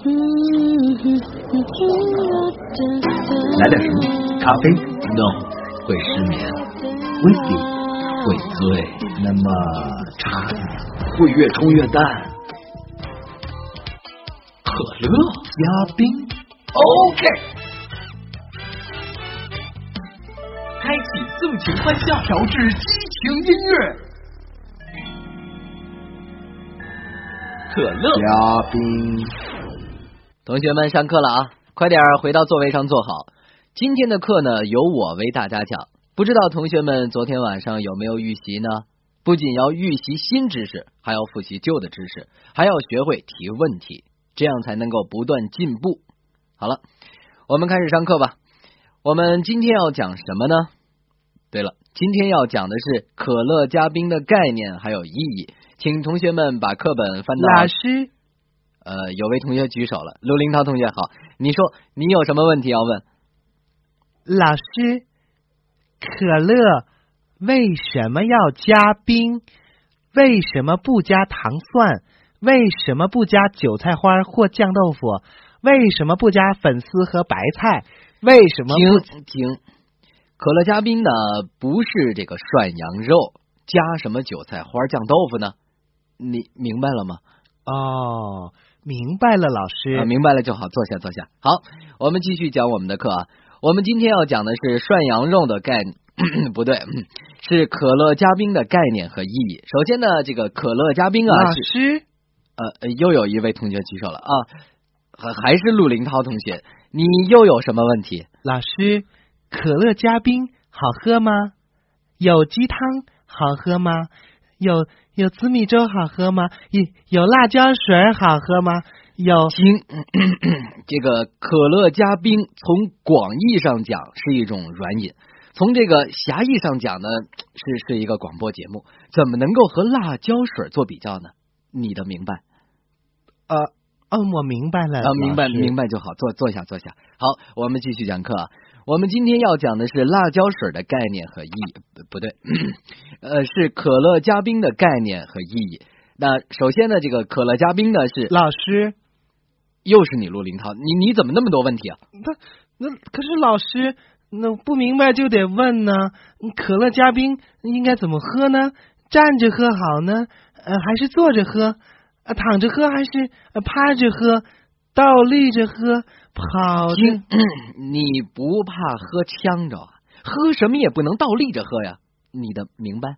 来点什么？咖啡？No，会失眠。Whisky 会醉。那么茶？会越冲越淡。可乐加冰。OK。开启纵情欢笑，调制激情音乐。可乐加冰。同学们，上课了啊！快点回到座位上坐好。今天的课呢，由我为大家讲。不知道同学们昨天晚上有没有预习呢？不仅要预习新知识，还要复习旧的知识，还要学会提问题，这样才能够不断进步。好了，我们开始上课吧。我们今天要讲什么呢？对了，今天要讲的是可乐加冰的概念还有意义。请同学们把课本翻到。老师。呃，有位同学举手了，陆林涛同学好，你说你有什么问题要问？老师，可乐为什么要加冰？为什么不加糖蒜？为什么不加韭菜花或酱豆腐？为什么不加粉丝和白菜？为什么？停停，可乐加冰呢？不是这个涮羊肉加什么韭菜花酱豆腐呢？你明白了吗？哦。明白了，老师。明白了就好，坐下，坐下。好，我们继续讲我们的课啊。我们今天要讲的是涮羊肉的概念，不对，是可乐加冰的概念和意义。首先呢，这个可乐加冰啊，老师，呃，又有一位同学举手了啊，还还是陆林涛同学，你又有什么问题？老师，可乐加冰好喝吗？有鸡汤好喝吗？有有紫米粥好喝吗？有有辣椒水好喝吗？有。行，这个可乐加冰，从广义上讲是一种软饮，从这个狭义上讲呢，是是一个广播节目。怎么能够和辣椒水做比较呢？你的明白？呃，嗯，我明白了。啊，明白明白就好，坐坐下坐下。好，我们继续讲课。我们今天要讲的是辣椒水的概念和意义，不对，呃，是可乐加冰的概念和意义。那首先呢，这个可乐加冰呢是老师，又是你陆林涛，你你怎么那么多问题啊？那那可是老师，那不明白就得问呢。可乐加冰应该怎么喝呢？站着喝好呢，呃，还是坐着喝？躺着喝还是呃趴着喝？倒立着喝？好听，你不怕喝呛着啊？喝什么也不能倒立着喝呀！你的明白？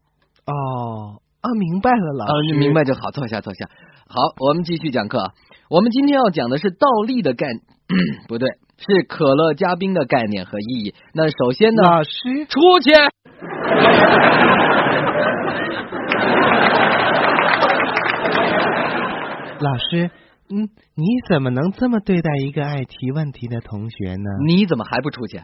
哦啊，明白了，老师，你明白就好，坐下坐下。好，我们继续讲课。我们今天要讲的是倒立的概，不对，是可乐加冰的概念和意义。那首先呢，老师出去。老师。嗯，你怎么能这么对待一个爱提问题的同学呢？你怎么还不出去？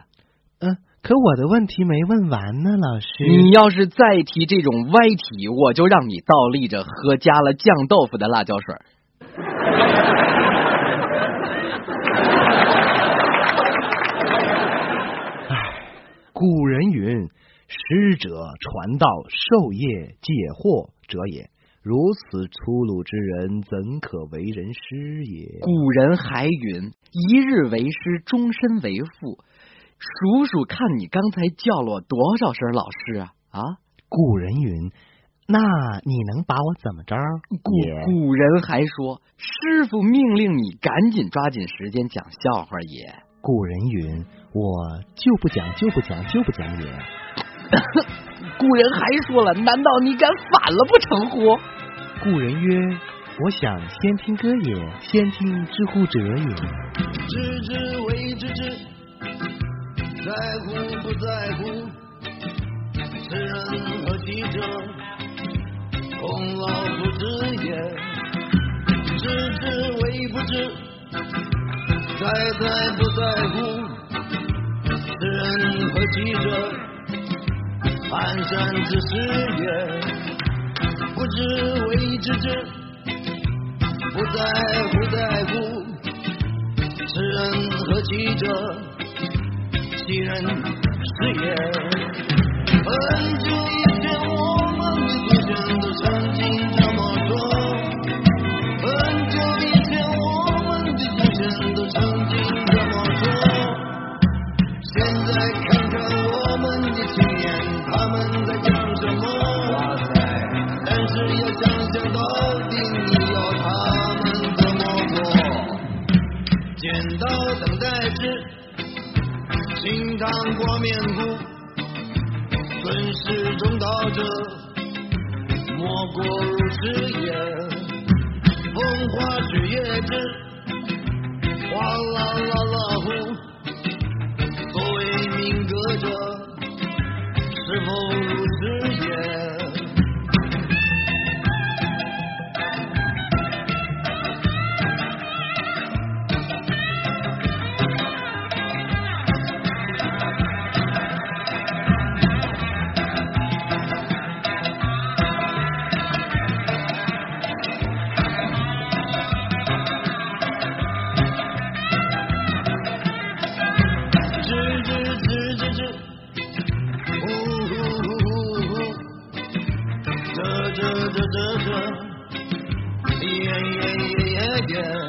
嗯，可我的问题没问完呢，老师。你要是再提这种歪题，我就让你倒立着喝加了酱豆腐的辣椒水。唉，古人云：“师者，传道授业解惑者也。”如此粗鲁之人，怎可为人师也？古人还云：“一日为师，终身为父。”数数看你刚才叫了我多少声老师啊？啊！古人云：“那你能把我怎么着？”古古人还说：“师傅命令你赶紧抓紧时间讲笑话也。”古人云：“我就不讲，就不讲，就不讲也。” 古人还说了，难道你敢反了不成乎？故人曰：我想先听歌也，先听知乎者也。知之为知之，在乎不在乎？此人何其者？孔老夫子也。知之为不知，在在不在乎？此人何其者？蹒跚之士也，不知为之之，不在乎在乎，此人何其者？其人是也。很久趟过面骨，尊师重道者，莫过如此也。风花雪月之，哗啦啦啦呼。所谓命格者，是否如此这这这，耶耶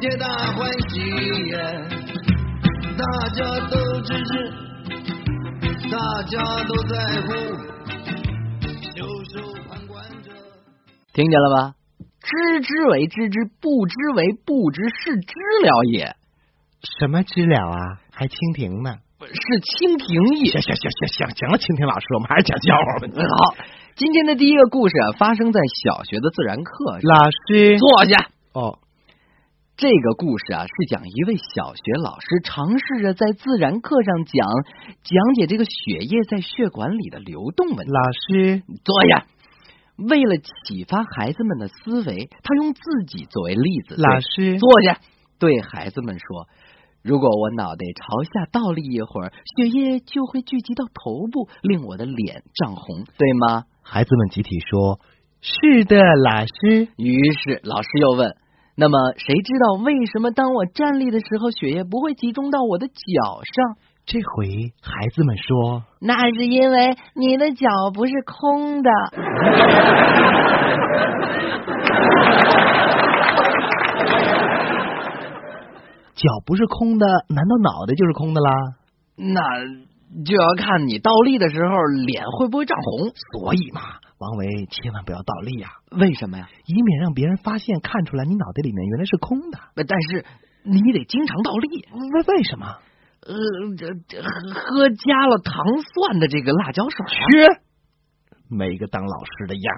皆大欢喜耶！大家都支持，大家都在乎，袖手旁观者。听见了吧？知之为知之，不知为不知，是知了也，什么知了啊？还蜻蜓呢？是蜻蜓也。行行行行行行了，蜻蜓老师，我们还是讲笑话吧。好，今天的第一个故事啊，发生在小学的自然课。老师，坐下。哦，这个故事啊，是讲一位小学老师尝试着在自然课上讲讲解这个血液在血管里的流动问题。老师，坐下。为了启发孩子们的思维，他用自己作为例子。老师，坐下，对孩子们说：“如果我脑袋朝下倒立一会儿，血液就会聚集到头部，令我的脸涨红，对吗孩子们集体说：“是的，老师。？”于是老师又问：“那么谁知道为什么当我站立的时候，血液不会集中到我的脚上？”这回孩子们说那是因为你的脚不是空的。脚不是空的，难道脑袋就是空的啦？那就要看你倒立的时候脸会不会涨红。所以嘛，王维千万不要倒立呀、为什么呀？以免让别人发现看出来你脑袋里面原来是空的。呃但是你得经常倒立。为为什么？呃，这这喝喝加了糖蒜的这个辣椒水啊。是，没个当老师的样。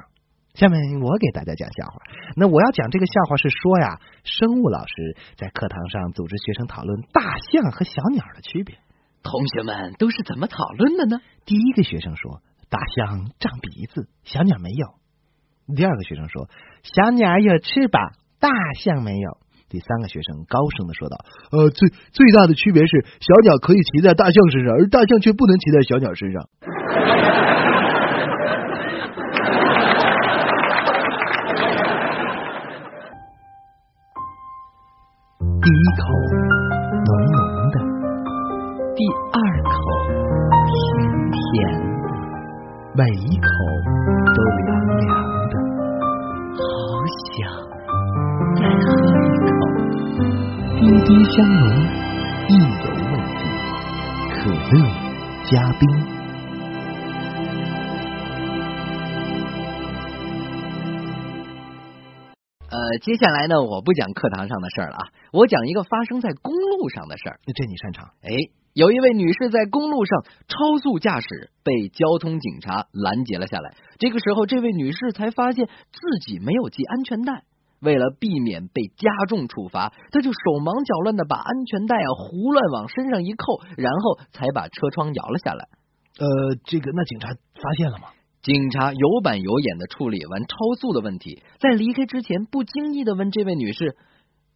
下面我给大家讲笑话。那我要讲这个笑话是说呀，生物老师在课堂上组织学生讨论大象和小鸟的区别。同学们都是怎么讨论的呢？第一个学生说，大象长鼻子，小鸟没有。第二个学生说，小鸟有翅膀，大象没有。第三个学生高声的说道：“呃，最最大的区别是，小鸟可以骑在大象身上，而大象却不能骑在小鸟身上。”第一口每一口都凉凉的。好想再喝一口。滴滴香浓，意犹未尽。可乐加冰。呃，接下来呢，我不讲课堂上的事儿了啊，我讲一个发生在公路上的事儿。这你擅长？哎，有一位女士在公路上超速驾驶，被交通警察拦截了下来。这个时候，这位女士才发现自己没有系安全带。为了避免被加重处罚，她就手忙脚乱的把安全带啊胡乱往身上一扣，然后才把车窗摇了下来。呃，这个那警察发现了吗？警察有板有眼的处理完超速的问题，在离开之前，不经意的问这位女士：“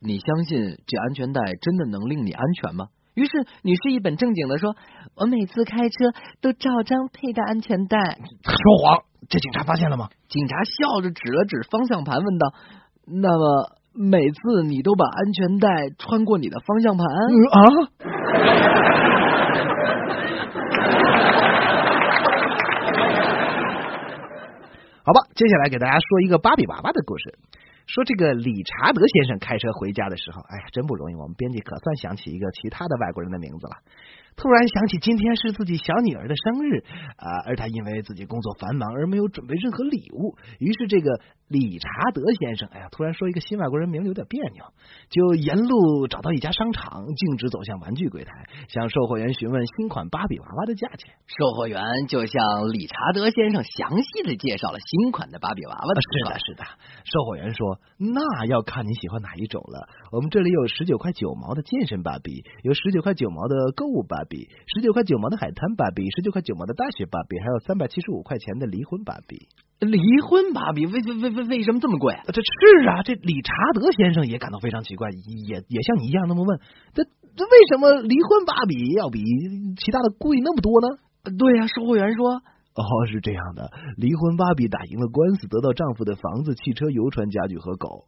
你相信这安全带真的能令你安全吗？”于是女士一本正经的说：“我每次开车都照章佩戴安全带。说谎！这警察发现了吗？”警察笑着指了指方向盘，问道：“那么每次你都把安全带穿过你的方向盘。啊？好吧，接下来给大家说一个芭比娃娃的故事。说这个理查德先生开车回家的时候，哎呀，真不容易。我们编辑可算想起一个其他的外国人的名字了。突然想起今天是自己小女儿的生日啊、而他因为自己工作繁忙而没有准备任何礼物，于是这个理查德先生，哎呀，突然说一个新外国人名字有点别扭，就沿路找到一家商场，径直走向玩具柜台，向售货员询问新款芭比娃娃的价钱。售货员就向理查德先生详细的介绍了新款的芭比娃娃的是的，是的。售货员说：“那要看你喜欢哪一种了。我们这里有十九块九毛的健身芭比，有十九块九毛的购物芭比，十九块九毛的海滩芭比，十九块九毛的大学芭比，还有三百七十五块钱的离婚芭比。离婚芭比为为为为为什么这么贵？呃这是啊，这理查德先生也感到非常奇怪，也也像你一样那么问：这这为什么离婚芭比要比其他的贵那么多呢？对呀、售货员说，哦，是这样的，离婚芭比打赢了官司，得到丈夫的房子、汽车、游船、家具和狗。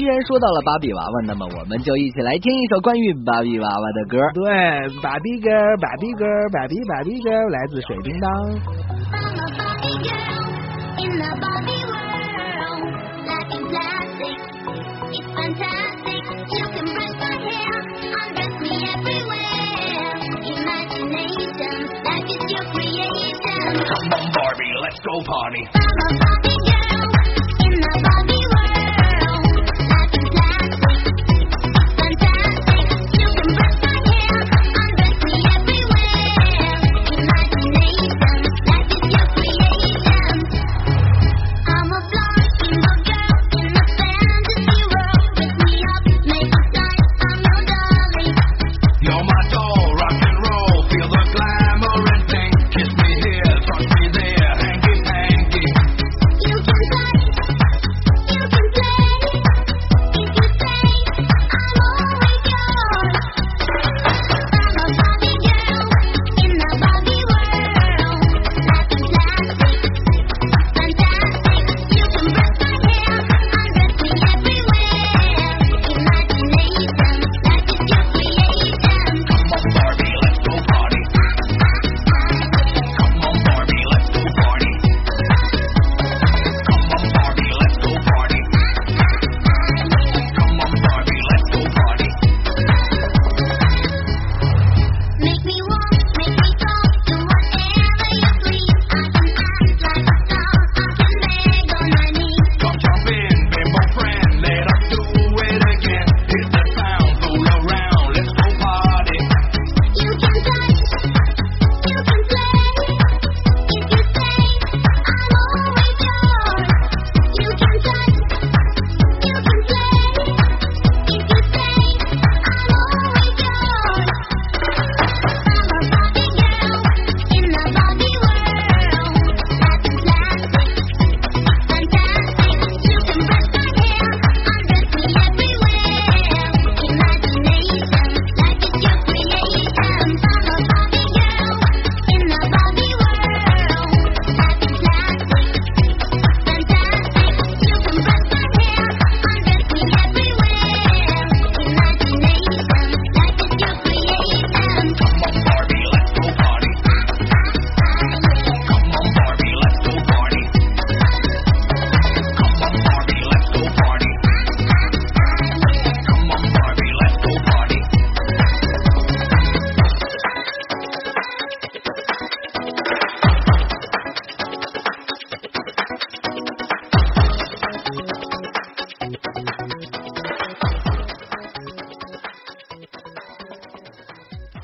既然说到了芭比娃娃，那么我们就一起来听一首关于芭比娃娃的歌。对，芭比 girl，芭比 girl，芭比芭比 girl，来自水叮当。I'm a Barbie girl in the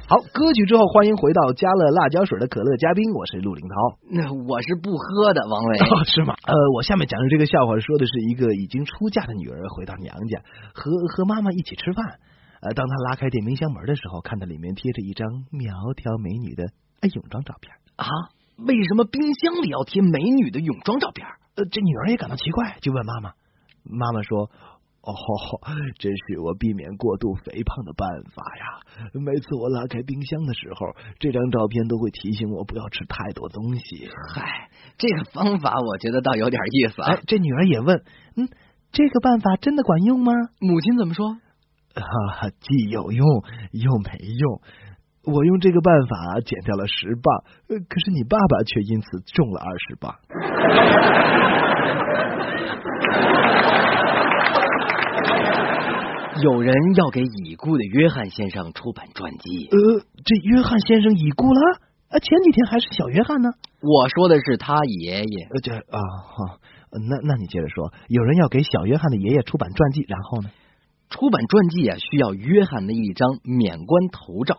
好，歌曲之后，欢迎回到加了辣椒水的可乐嘉宾，我是陆林涛。那我是不喝的，王伟。哦，是吗？呃，我下面讲的这个笑话说的是一个已经出嫁的女儿回到娘家，和和妈妈一起吃饭。呃，当她拉开电冰箱门的时候，看到里面贴着一张苗条美女的哎泳装照片。啊，为什么冰箱里要贴美女的泳装照片？呃，这女儿也感到奇怪，就问妈妈。妈妈说：“哦，真是我避免过度肥胖的办法呀！每次我拉开冰箱的时候，这张照片都会提醒我不要吃太多东西。嗨，这个方法我觉得倒有点意思啊哎。，这女儿也问，嗯，这个办法真的管用吗？母亲怎么说？哈啊，既有用又没用。我用这个办法减掉了十磅，呃可是你爸爸却因此重了二十磅。有人要给已故的约翰先生出版传记，呃，这约翰先生已故了，啊，前几天还是小约翰呢。我说的是他爷爷。呃，这啊，好，那那你接着说，有人要给小约翰的爷爷出版传记，然后呢？出版传记啊，需要约翰的一张免冠头照，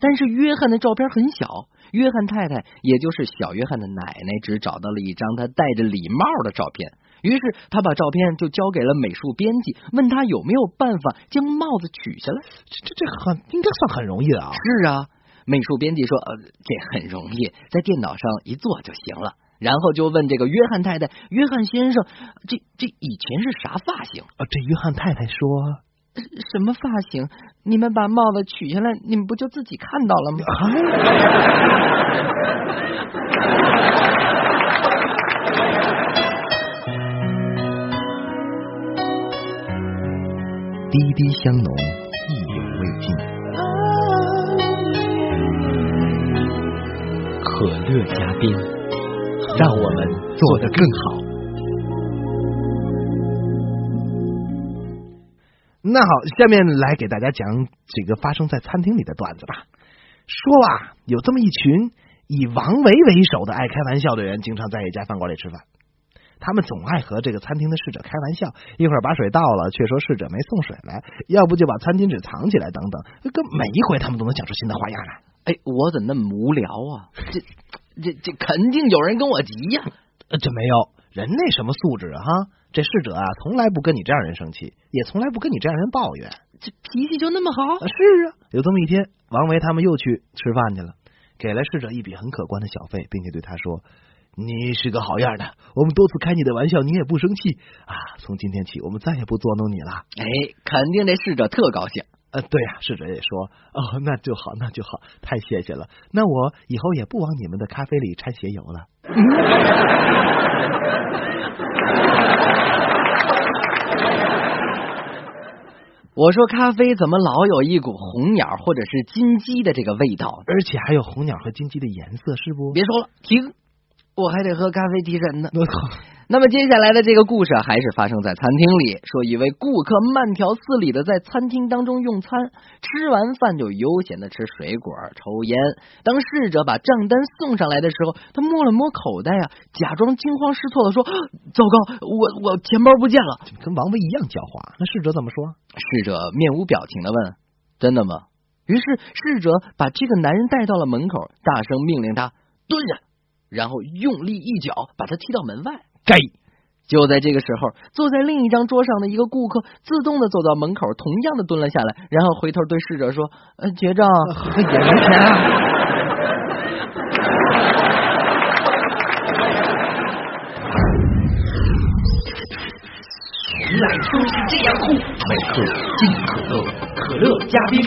但是约翰的照片很小，约翰太太，也就是小约翰的奶奶，只找到了一张他戴着礼帽的照片。于是他把照片就交给了美术编辑，问他有没有办法将帽子取下来。这这这很应该算很容易的啊。是啊，美术编辑说，呃，这很容易，在电脑上一做就行了。然后就问这个约翰太太，约翰先生，这这以前是啥发型？啊，这约翰太太说，什么发型？你们把帽子取下来，你们不就自己看到了吗？滴滴香浓，意犹未尽。可乐加冰，让我们做得更好。那好，下面来给大家讲几个发生在餐厅里的段子吧。说啊，有这么一群以王维为首的爱开玩笑的人，经常在一家饭馆里吃饭。他们总爱和这个餐厅的侍者开玩笑，一会儿把水倒了，却说侍者没送水来；要不就把餐巾纸藏起来，等等。跟每一回他们都能讲出新的花样来。哎，我怎么那么无聊啊？这这这肯定有人跟我急呀、呃，这没有人那什么素质啊哈！这侍者啊，从来不跟你这样人生气，也从来不跟你这样人抱怨。这脾气就那么好啊，？是啊，有这么一天，王维他们又去吃饭去了，给了侍者一笔很可观的小费，并且对他说：“你是个好样的，我们多次开你的玩笑，你也不生气啊！从今天起，我们再也不捉弄你了。哎，肯定这侍者特高兴。”呃，对呀、侍者也说：“哦，那就好，那就好，太谢谢了。那我以后也不往你们的咖啡里掺鞋油了。我说咖啡怎么老有一股红鸟或者是金鸡的这个味道呢？而且还有红鸟和金鸡的颜色，是不？别说了，停！我还得喝咖啡提神呢。那么接下来的这个故事还是发生在餐厅里，说一位顾客慢条斯理的在餐厅当中用餐，吃完饭就悠闲的吃水果、抽烟。当侍者把账单送上来的时候，他摸了摸口袋啊，假装惊慌失措的说：“糟糕，我我钱包不见了。跟王维一样狡猾。那侍者怎么说？”侍者面无表情的问：“真的吗？”于是侍者把这个男人带到了门口，大声命令他蹲下，然后用力一脚把他踢到门外。该就在这个时候，坐在另一张桌上的一个顾客自动的走到门口，同样的蹲了下来，然后回头对侍者说：“呃，结账。也没钱啊。原来都是这样哭。每克进可乐，可乐加冰。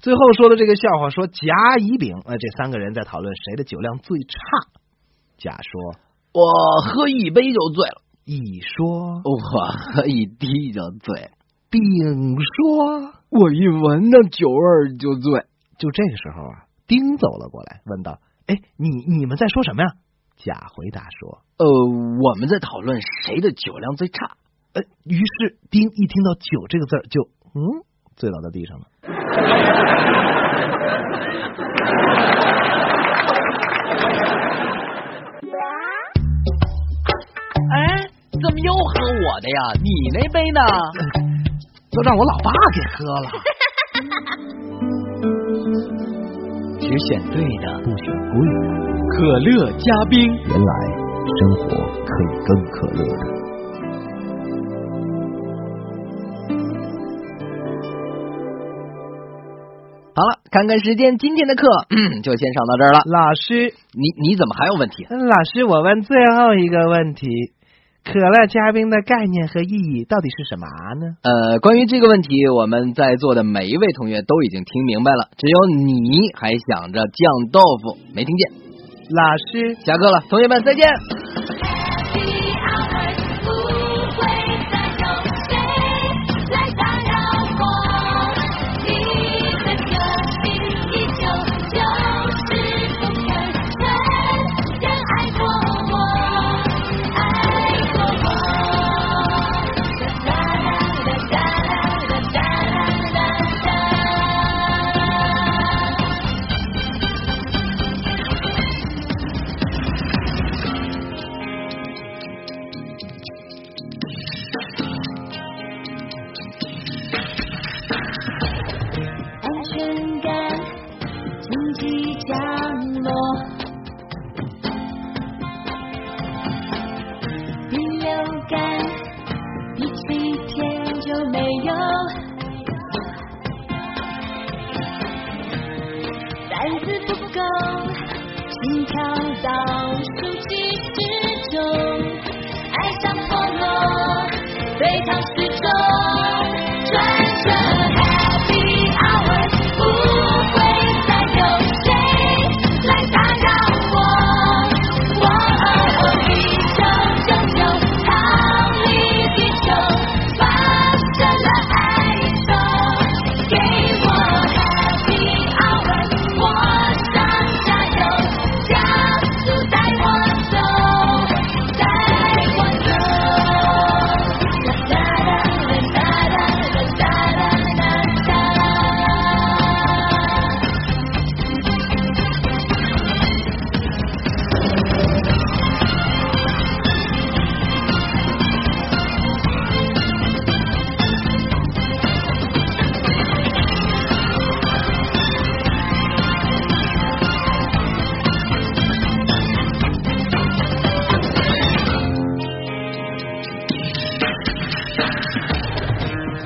最后说的这个笑话说甲、乙、丙，呃，这三个人在讨论谁的酒量最差。甲说，我喝一杯就醉了，乙说，我喝一滴就醉了，丙说。我一闻到酒味儿就醉。就这个时候啊，丁走了过来，问道：“哎，你你们在说什么呀？”甲回答说呃，我们在讨论谁的酒量最差。：“呃。”于是丁一听到“酒”这个字儿，就嗯，醉倒在地上了。哎，怎么又喝我的呀？你那杯呢？都让我老爸给喝了。只选对的，不选贵的，可乐加冰。原来生活可以更可乐的。好了，看看时间，今天的课、嗯、就先上到这儿了。老师，你你怎么还有问题？老师，我问最后一个问题：可乐加冰的概念和意义到底是什么呢？呃，关于这个问题，我们在座的每一位同学都已经听明白了，只有你还想着酱豆腐，没听见。老师，下课了，同学们再见。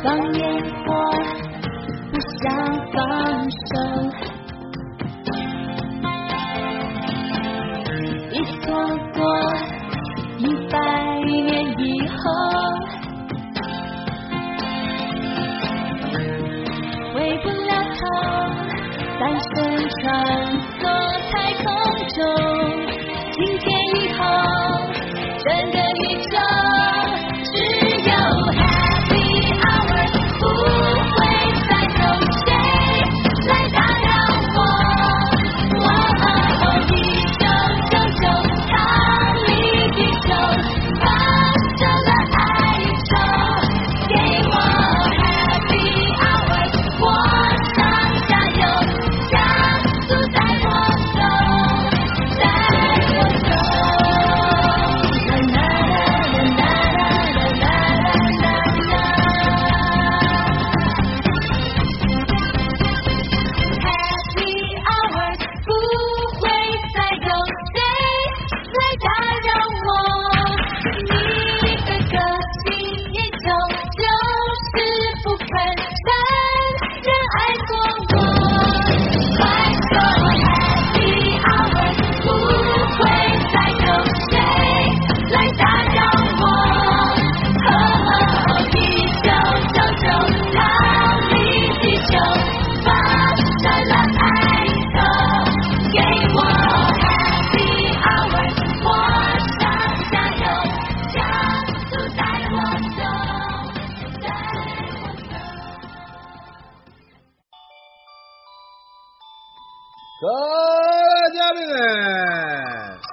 放烟火，不想放手。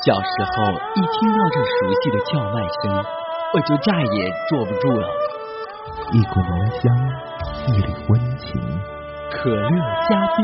小时候一听到这熟悉的叫卖声，我就再也坐不住了。一股浓香，一缕温情，可乐加冰，